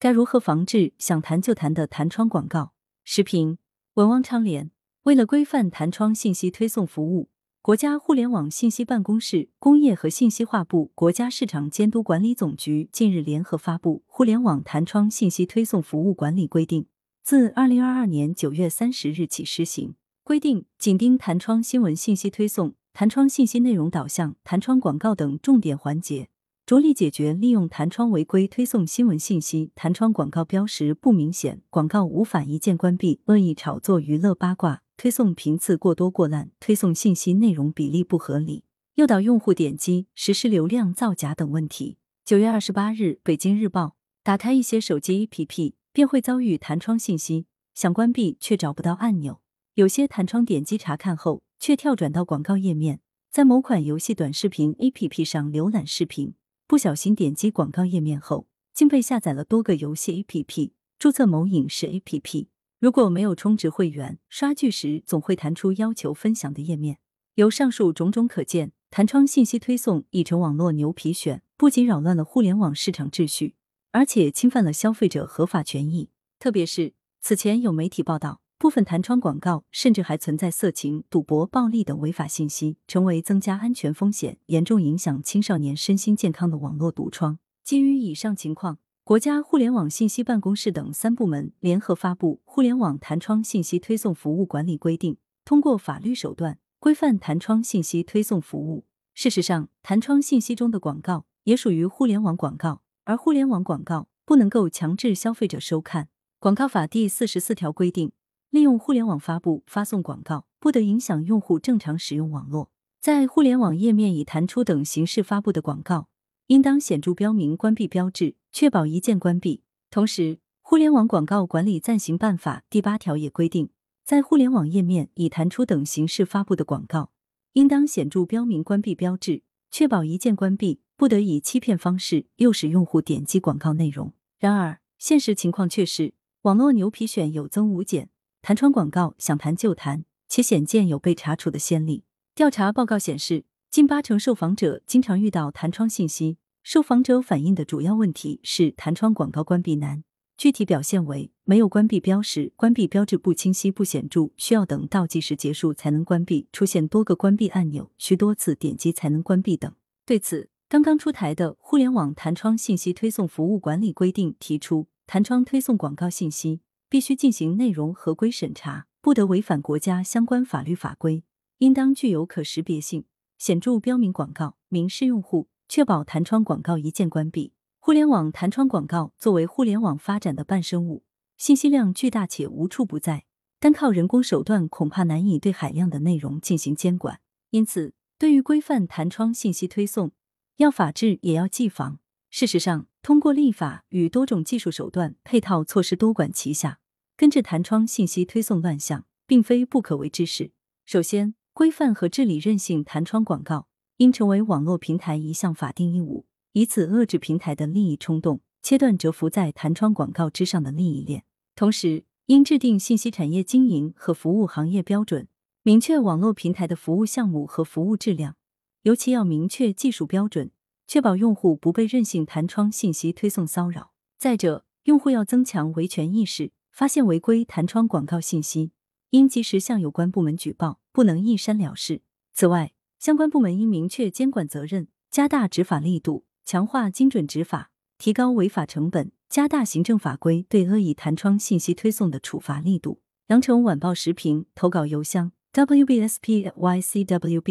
该如何防治想弹就弹的弹窗广告？时评：文汪昌联。为了规范弹窗信息推送服务，国家互联网信息办公室、工业和信息化部、国家市场监督管理总局近日联合发布《互联网弹窗信息推送服务管理规定》，自二零二二年九月三十日起施行。规定紧盯弹窗新闻信息推送、弹窗信息内容导向、弹窗广告等重点环节。着力解决利用弹窗违规推送新闻信息、弹窗广告标识不明显、广告无法一键关闭、恶意炒作娱乐八卦、推送频次过多过滥、推送信息内容比例不合理、诱导用户点击、实施流量造假等问题。九月二十八日，北京日报打开一些手机 APP，便会遭遇弹窗信息，想关闭却找不到按钮；有些弹窗点击查看后，却跳转到广告页面，在某款游戏短视频 APP 上浏览视频。不小心点击广告页面后，竟被下载了多个游戏 APP，注册某影视 APP。如果没有充值会员，刷剧时总会弹出要求分享的页面。由上述种种可见，弹窗信息推送已成网络牛皮癣，不仅扰乱了互联网市场秩序，而且侵犯了消费者合法权益。特别是此前有媒体报道。部分弹窗广告甚至还存在色情、赌博、暴力等违法信息，成为增加安全风险、严重影响青少年身心健康的网络毒疮。基于以上情况，国家互联网信息办公室等三部门联合发布《互联网弹窗信息推送服务管理规定》，通过法律手段规范弹窗信息推送服务。事实上，弹窗信息中的广告也属于互联网广告，而互联网广告不能够强制消费者收看。广告法第四十四条规定。利用互联网发布、发送广告，不得影响用户正常使用网络。在互联网页面以弹出等形式发布的广告，应当显著标明关闭标志，确保一键关闭。同时，《互联网广告管理暂行办法》第八条也规定，在互联网页面以弹出等形式发布的广告，应当显著标明关闭标志，确保一键关闭，不得以欺骗方式诱使用户点击广告内容。然而，现实情况却是，网络牛皮癣有增无减。弹窗广告想弹就弹，且鲜见有被查处的先例。调查报告显示，近八成受访者经常遇到弹窗信息，受访者反映的主要问题是弹窗广告关闭难，具体表现为没有关闭标识、关闭标志不清晰不显著，需要等倒计时结束才能关闭，出现多个关闭按钮，需多次点击才能关闭等。对此，刚刚出台的《互联网弹窗信息推送服务管理规定》提出，弹窗推送广告信息。必须进行内容合规审查，不得违反国家相关法律法规，应当具有可识别性，显著标明广告，明示用户，确保弹窗广告一键关闭。互联网弹窗广告作为互联网发展的伴生物，信息量巨大且无处不在，单靠人工手段恐怕难以对海量的内容进行监管。因此，对于规范弹窗信息推送，要法治也要纪防。事实上，通过立法与多种技术手段配套措施多管齐下，根治弹窗信息推送乱象，并非不可为之事。首先，规范和治理任性弹窗广告，应成为网络平台一项法定义务，以此遏制平台的利益冲动，切断蛰伏在弹窗广告之上的利益链。同时，应制定信息产业经营和服务行业标准，明确网络平台的服务项目和服务质量，尤其要明确技术标准。确保用户不被任性弹窗信息推送骚扰。再者，用户要增强维权意识，发现违规弹窗广告信息，应及时向有关部门举报，不能一删了事。此外，相关部门应明确监管责任，加大执法力度，强化精准执法，提高违法成本，加大行政法规对恶意弹窗信息推送的处罚力度。羊城晚报时评投稿邮箱：wbspycwb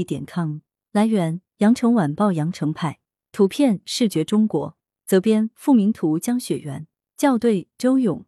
点 com。来源：羊城晚报羊城派。图片视觉中国，责编付明图江雪源，校对周勇。